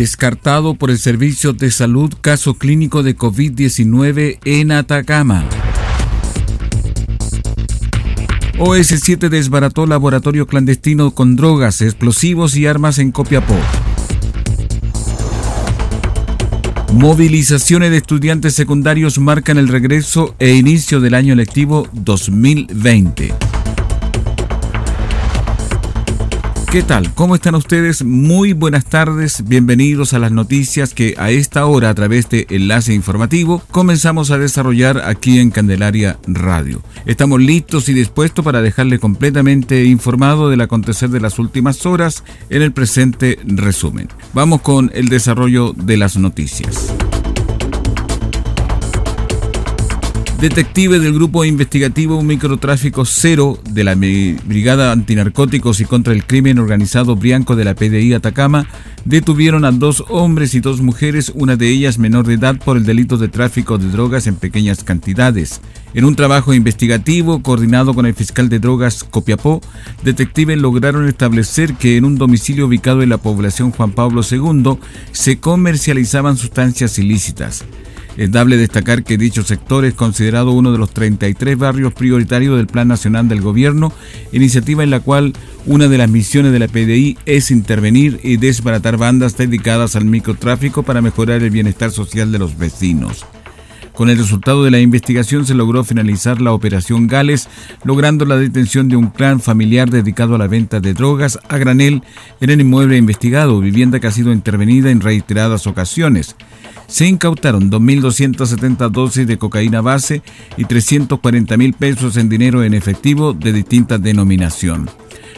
Descartado por el Servicio de Salud caso clínico de COVID-19 en Atacama. OS7 desbarató laboratorio clandestino con drogas, explosivos y armas en Copiapó. Movilizaciones de estudiantes secundarios marcan el regreso e inicio del año lectivo 2020. ¿Qué tal? ¿Cómo están ustedes? Muy buenas tardes, bienvenidos a las noticias que a esta hora a través de Enlace Informativo comenzamos a desarrollar aquí en Candelaria Radio. Estamos listos y dispuestos para dejarle completamente informado del acontecer de las últimas horas en el presente resumen. Vamos con el desarrollo de las noticias. Detective del Grupo Investigativo Microtráfico Cero de la Brigada Antinarcóticos y contra el Crimen Organizado Brianco de la PDI Atacama detuvieron a dos hombres y dos mujeres, una de ellas menor de edad, por el delito de tráfico de drogas en pequeñas cantidades. En un trabajo investigativo coordinado con el fiscal de drogas Copiapó, detectives lograron establecer que en un domicilio ubicado en la población Juan Pablo II se comercializaban sustancias ilícitas. Es dable destacar que dicho sector es considerado uno de los 33 barrios prioritarios del Plan Nacional del Gobierno, iniciativa en la cual una de las misiones de la PDI es intervenir y desbaratar bandas dedicadas al microtráfico para mejorar el bienestar social de los vecinos. Con el resultado de la investigación se logró finalizar la operación Gales, logrando la detención de un clan familiar dedicado a la venta de drogas a granel en el inmueble investigado, vivienda que ha sido intervenida en reiteradas ocasiones se incautaron 2.270 dosis de cocaína base y 340 mil pesos en dinero en efectivo de distinta denominación.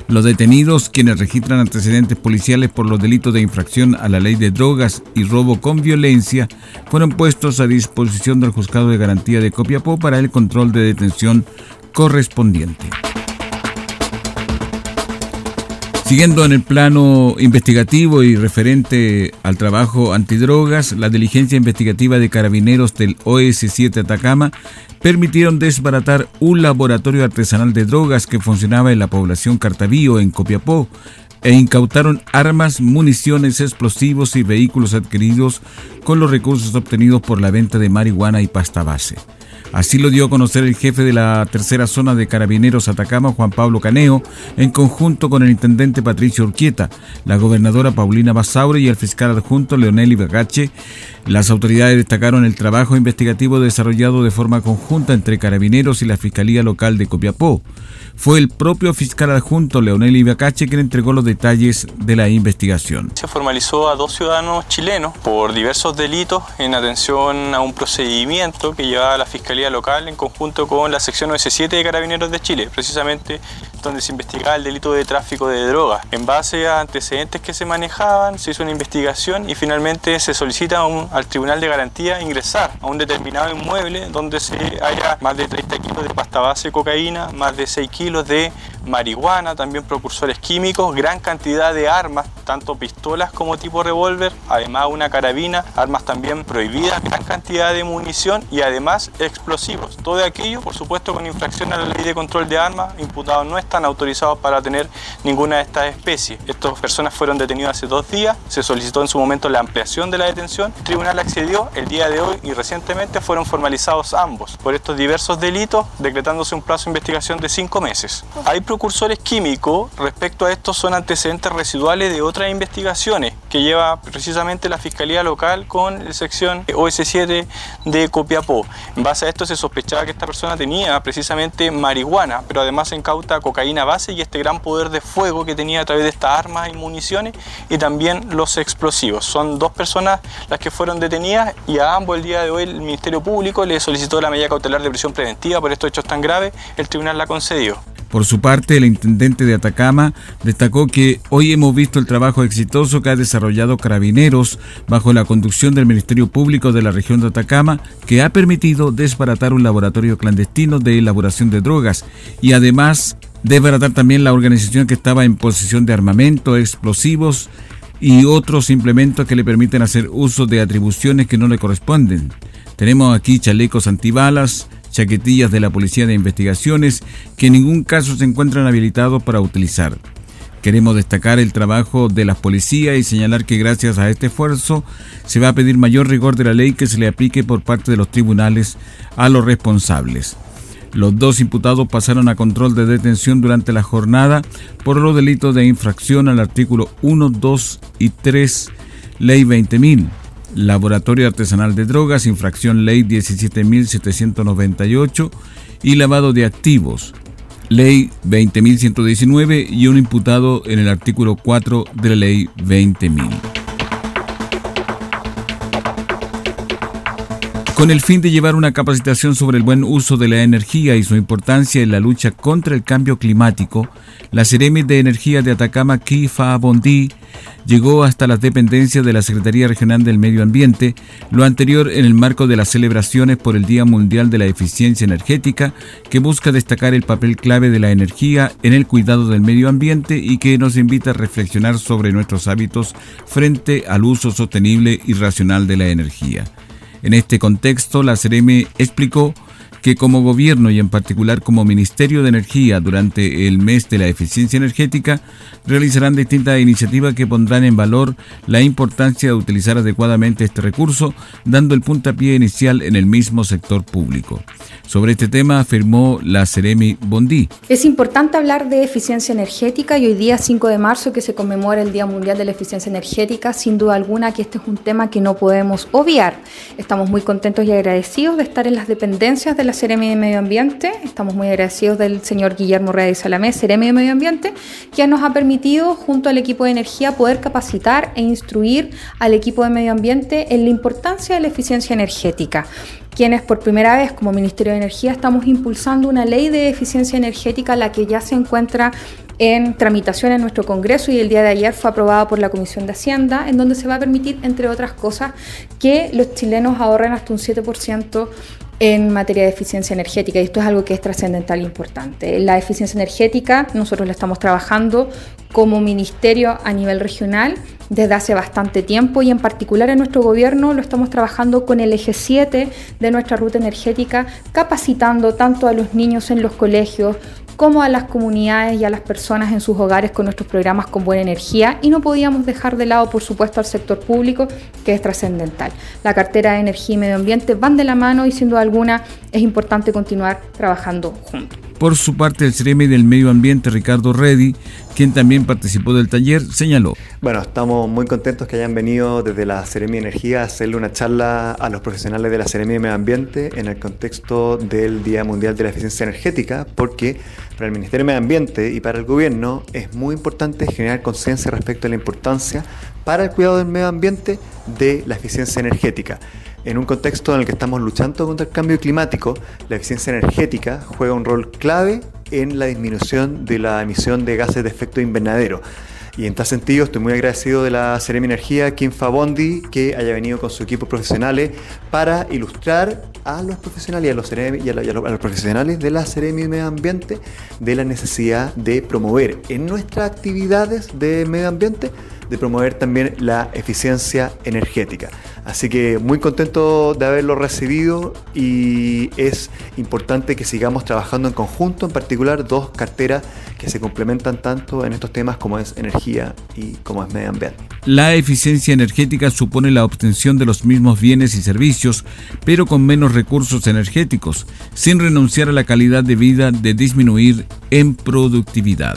Los detenidos, quienes registran antecedentes policiales por los delitos de infracción a la ley de drogas y robo con violencia, fueron puestos a disposición del Juzgado de Garantía de Copiapó para el control de detención correspondiente. Siguiendo en el plano investigativo y referente al trabajo antidrogas, la diligencia investigativa de carabineros del OS7 Atacama permitieron desbaratar un laboratorio artesanal de drogas que funcionaba en la población Cartavío, en Copiapó, e incautaron armas, municiones, explosivos y vehículos adquiridos con los recursos obtenidos por la venta de marihuana y pasta base. Así lo dio a conocer el jefe de la tercera zona de Carabineros Atacama, Juan Pablo Caneo, en conjunto con el intendente Patricio Urquieta, la gobernadora Paulina Basaure y el fiscal adjunto Leonel Ibagache. Las autoridades destacaron el trabajo investigativo desarrollado de forma conjunta entre Carabineros y la Fiscalía Local de Copiapó. Fue el propio fiscal adjunto Leonel Ibacache quien entregó los detalles de la investigación. Se formalizó a dos ciudadanos chilenos por diversos delitos en atención a un procedimiento que llevaba la Fiscalía Local en conjunto con la sección OS7 de Carabineros de Chile, precisamente donde se investigaba el delito de tráfico de drogas. En base a antecedentes que se manejaban, se hizo una investigación y finalmente se solicita al Tribunal de Garantía ingresar a un determinado inmueble donde se haya más de 30 kilos de pasta base de cocaína, más de 6 kilos kilos de marihuana, también precursores químicos, gran cantidad de armas, tanto pistolas como tipo revólver, además una carabina, armas también prohibidas, gran cantidad de munición y además explosivos. Todo aquello, por supuesto, con infracción a la ley de control de armas, imputados no están autorizados para tener ninguna de estas especies. Estas personas fueron detenidas hace dos días, se solicitó en su momento la ampliación de la detención, el tribunal accedió el día de hoy y recientemente fueron formalizados ambos por estos diversos delitos, decretándose un plazo de investigación de cinco meses. Hay precursores químicos, respecto a estos son antecedentes residuales de otras investigaciones que lleva precisamente la Fiscalía Local con la sección OS7 de Copiapó. En base a esto se sospechaba que esta persona tenía precisamente marihuana, pero además se incauta cocaína base y este gran poder de fuego que tenía a través de estas armas y municiones y también los explosivos. Son dos personas las que fueron detenidas y a ambos el día de hoy el Ministerio Público le solicitó la medida cautelar de prisión preventiva por estos hechos tan graves. El tribunal la concedió. Por su parte, el intendente de Atacama destacó que hoy hemos visto el trabajo exitoso que ha desarrollado Carabineros bajo la conducción del Ministerio Público de la región de Atacama, que ha permitido desbaratar un laboratorio clandestino de elaboración de drogas y además desbaratar también la organización que estaba en posesión de armamento, explosivos y otros implementos que le permiten hacer uso de atribuciones que no le corresponden. Tenemos aquí chalecos antibalas, chaquetillas de la Policía de Investigaciones que en ningún caso se encuentran habilitados para utilizar. Queremos destacar el trabajo de las policías y señalar que gracias a este esfuerzo se va a pedir mayor rigor de la ley que se le aplique por parte de los tribunales a los responsables. Los dos imputados pasaron a control de detención durante la jornada por los delitos de infracción al artículo 1, 2 y 3, Ley 20.000 Laboratorio Artesanal de Drogas, infracción ley 17.798 y lavado de activos, ley 20.119 y un imputado en el artículo 4 de la ley 20.000. Con el fin de llevar una capacitación sobre el buen uso de la energía y su importancia en la lucha contra el cambio climático, la Ceremi de Energía de Atacama, Kifa Bondi, llegó hasta las dependencias de la Secretaría Regional del Medio Ambiente, lo anterior en el marco de las celebraciones por el Día Mundial de la Eficiencia Energética, que busca destacar el papel clave de la energía en el cuidado del medio ambiente y que nos invita a reflexionar sobre nuestros hábitos frente al uso sostenible y racional de la energía. En este contexto, la CEREME explicó que como gobierno y en particular como Ministerio de Energía durante el mes de la eficiencia energética realizarán distintas iniciativas que pondrán en valor la importancia de utilizar adecuadamente este recurso, dando el puntapié inicial en el mismo sector público. Sobre este tema afirmó la Ceremi Bondi. Es importante hablar de eficiencia energética y hoy día 5 de marzo que se conmemora el Día Mundial de la Eficiencia Energética, sin duda alguna que este es un tema que no podemos obviar. Estamos muy contentos y agradecidos de estar en las dependencias de la Ceremi de Medio Ambiente. Estamos muy agradecidos del señor Guillermo Reyes Salamé, Ceremi de Medio Ambiente, que nos ha permitido junto al equipo de energía poder capacitar e instruir al equipo de medio ambiente en la importancia de la eficiencia energética quienes por primera vez como Ministerio de Energía estamos impulsando una ley de eficiencia energética, la que ya se encuentra en tramitación en nuestro Congreso y el día de ayer fue aprobada por la Comisión de Hacienda, en donde se va a permitir, entre otras cosas, que los chilenos ahorren hasta un 7% en materia de eficiencia energética y esto es algo que es trascendental e importante. La eficiencia energética nosotros la estamos trabajando como ministerio a nivel regional desde hace bastante tiempo y en particular en nuestro gobierno lo estamos trabajando con el eje 7 de nuestra ruta energética, capacitando tanto a los niños en los colegios como a las comunidades y a las personas en sus hogares con nuestros programas con buena energía y no podíamos dejar de lado, por supuesto, al sector público, que es trascendental. La cartera de energía y medio ambiente van de la mano y sin duda alguna es importante continuar trabajando juntos. Por su parte, el CEREMI del Medio Ambiente, Ricardo Reddy, quien también participó del taller, señaló. Bueno, estamos muy contentos que hayan venido desde la Ceremi Energía a hacerle una charla a los profesionales de la Ceremi de Medio Ambiente en el contexto del Día Mundial de la Eficiencia Energética, porque para el Ministerio de Medio Ambiente y para el gobierno es muy importante generar conciencia respecto a la importancia para el cuidado del medio ambiente de la eficiencia energética. En un contexto en el que estamos luchando contra el cambio climático, la eficiencia energética juega un rol clave en la disminución de la emisión de gases de efecto invernadero. Y en tal sentido estoy muy agradecido de la Ceremi Energía, Kim Fabondi, que haya venido con su equipo profesionales para ilustrar a los profesionales y a los, y a, los, profesionales de la Ceremi Medio Ambiente de la necesidad de promover en nuestras actividades de medio ambiente, de promover también la eficiencia energética. Así que muy contento de haberlo recibido y es importante que sigamos trabajando en conjunto, en particular dos carteras que se complementan tanto en estos temas como es energía y como es medio ambiente. La eficiencia energética supone la obtención de los mismos bienes y servicios, pero con menos recursos energéticos, sin renunciar a la calidad de vida de disminuir en productividad.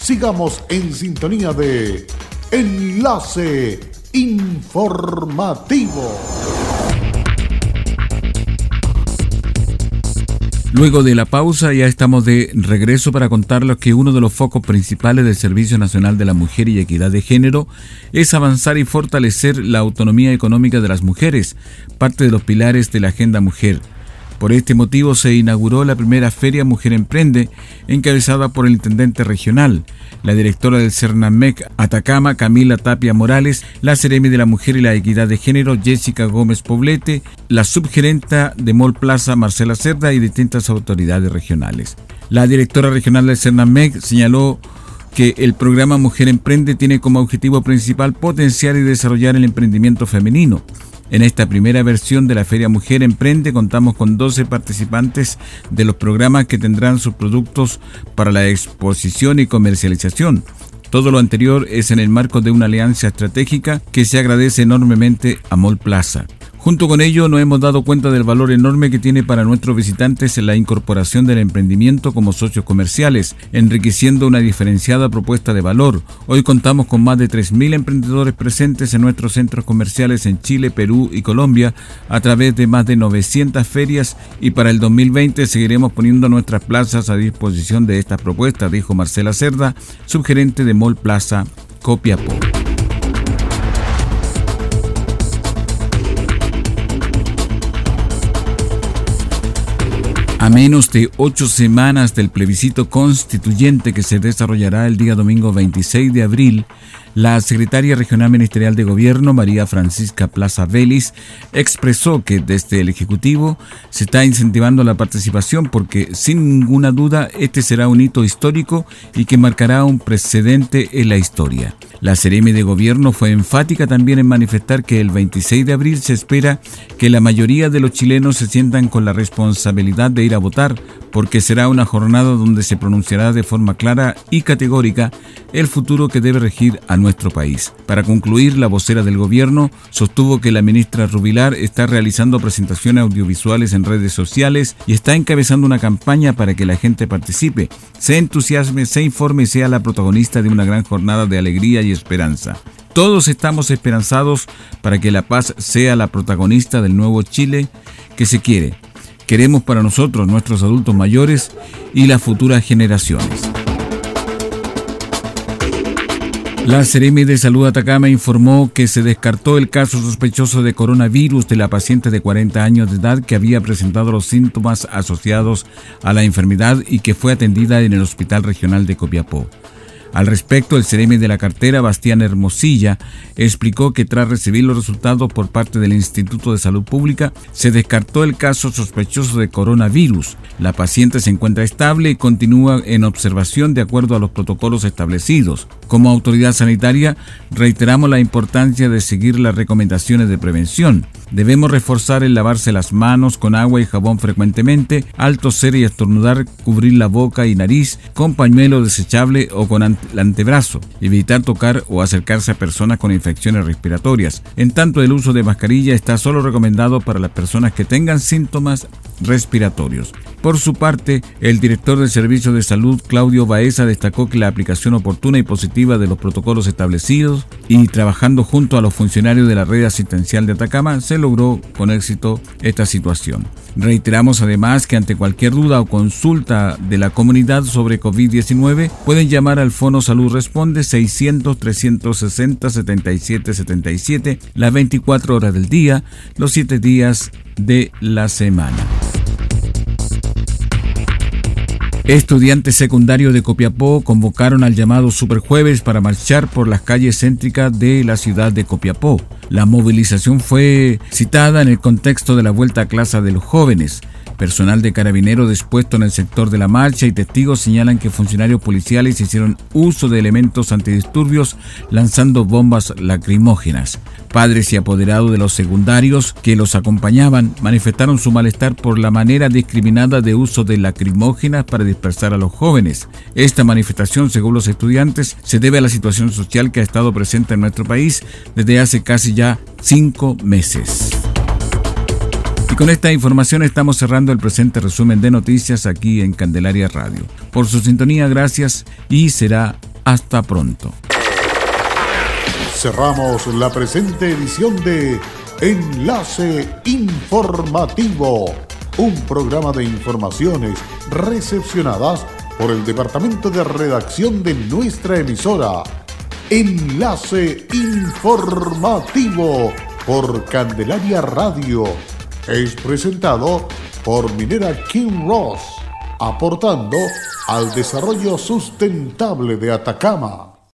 Sigamos en sintonía de Enlace Informativo. Luego de la pausa ya estamos de regreso para contarles que uno de los focos principales del Servicio Nacional de la Mujer y Equidad de Género es avanzar y fortalecer la autonomía económica de las mujeres, parte de los pilares de la Agenda Mujer. Por este motivo se inauguró la primera Feria Mujer Emprende, encabezada por el intendente regional, la directora del CERNAMEC Atacama, Camila Tapia Morales, la Ceremi de la Mujer y la Equidad de Género, Jessica Gómez Poblete, la subgerenta de Mall Plaza, Marcela Cerda, y distintas autoridades regionales. La directora regional del CERNAMEC señaló que el programa Mujer Emprende tiene como objetivo principal potenciar y desarrollar el emprendimiento femenino en esta primera versión de la Feria Mujer Emprende contamos con 12 participantes de los programas que tendrán sus productos para la exposición y comercialización. Todo lo anterior es en el marco de una alianza estratégica que se agradece enormemente a Mall Plaza. Junto con ello, nos hemos dado cuenta del valor enorme que tiene para nuestros visitantes la incorporación del emprendimiento como socios comerciales, enriqueciendo una diferenciada propuesta de valor. Hoy contamos con más de 3.000 emprendedores presentes en nuestros centros comerciales en Chile, Perú y Colombia a través de más de 900 ferias y para el 2020 seguiremos poniendo nuestras plazas a disposición de estas propuestas, dijo Marcela Cerda, subgerente de Mall Plaza Copiapó. A menos de ocho semanas del plebiscito constituyente que se desarrollará el día domingo 26 de abril, la secretaria regional ministerial de Gobierno, María Francisca Plaza Vélez, expresó que desde el Ejecutivo se está incentivando la participación porque, sin ninguna duda, este será un hito histórico y que marcará un precedente en la historia. La Seremi de Gobierno fue enfática también en manifestar que el 26 de abril se espera que la mayoría de los chilenos se sientan con la responsabilidad de ir a votar, porque será una jornada donde se pronunciará de forma clara y categórica el futuro que debe regir a nuestro país. Para concluir, la vocera del gobierno sostuvo que la ministra Rubilar está realizando presentaciones audiovisuales en redes sociales y está encabezando una campaña para que la gente participe, se entusiasme, se informe y sea la protagonista de una gran jornada de alegría y esperanza. Todos estamos esperanzados para que la paz sea la protagonista del nuevo Chile que se quiere. Queremos para nosotros, nuestros adultos mayores y las futuras generaciones. La Seremi de Salud Atacama informó que se descartó el caso sospechoso de coronavirus de la paciente de 40 años de edad que había presentado los síntomas asociados a la enfermedad y que fue atendida en el Hospital Regional de Copiapó. Al respecto, el Ceremi de la cartera, Bastián Hermosilla, explicó que tras recibir los resultados por parte del Instituto de Salud Pública, se descartó el caso sospechoso de coronavirus. La paciente se encuentra estable y continúa en observación de acuerdo a los protocolos establecidos. Como autoridad sanitaria, reiteramos la importancia de seguir las recomendaciones de prevención. Debemos reforzar el lavarse las manos con agua y jabón frecuentemente, al toser y estornudar, cubrir la boca y nariz con pañuelo desechable o con el antebrazo, evitar tocar o acercarse a personas con infecciones respiratorias. En tanto, el uso de mascarilla está solo recomendado para las personas que tengan síntomas respiratorios. Por su parte, el director del Servicio de Salud, Claudio Baeza, destacó que la aplicación oportuna y positiva de los protocolos establecidos y trabajando junto a los funcionarios de la red asistencial de Atacama se logró con éxito esta situación. Reiteramos además que ante cualquier duda o consulta de la comunidad sobre COVID-19 pueden llamar al Fono Salud Responde 600 360 77 77 las 24 horas del día, los 7 días de la semana. Estudiantes secundarios de Copiapó convocaron al llamado Superjueves para marchar por las calles céntricas de la ciudad de Copiapó. La movilización fue citada en el contexto de la vuelta a clase de los jóvenes. Personal de carabineros dispuesto en el sector de la marcha y testigos señalan que funcionarios policiales hicieron uso de elementos antidisturbios lanzando bombas lacrimógenas. Padres y apoderados de los secundarios que los acompañaban manifestaron su malestar por la manera discriminada de uso de lacrimógenas para dispersar a los jóvenes. Esta manifestación, según los estudiantes, se debe a la situación social que ha estado presente en nuestro país desde hace casi ya cinco meses. Y con esta información estamos cerrando el presente resumen de noticias aquí en Candelaria Radio. Por su sintonía, gracias y será hasta pronto. Cerramos la presente edición de Enlace Informativo, un programa de informaciones recepcionadas por el Departamento de Redacción de nuestra emisora. Enlace Informativo por Candelaria Radio es presentado por Minera King Ross, aportando al desarrollo sustentable de Atacama.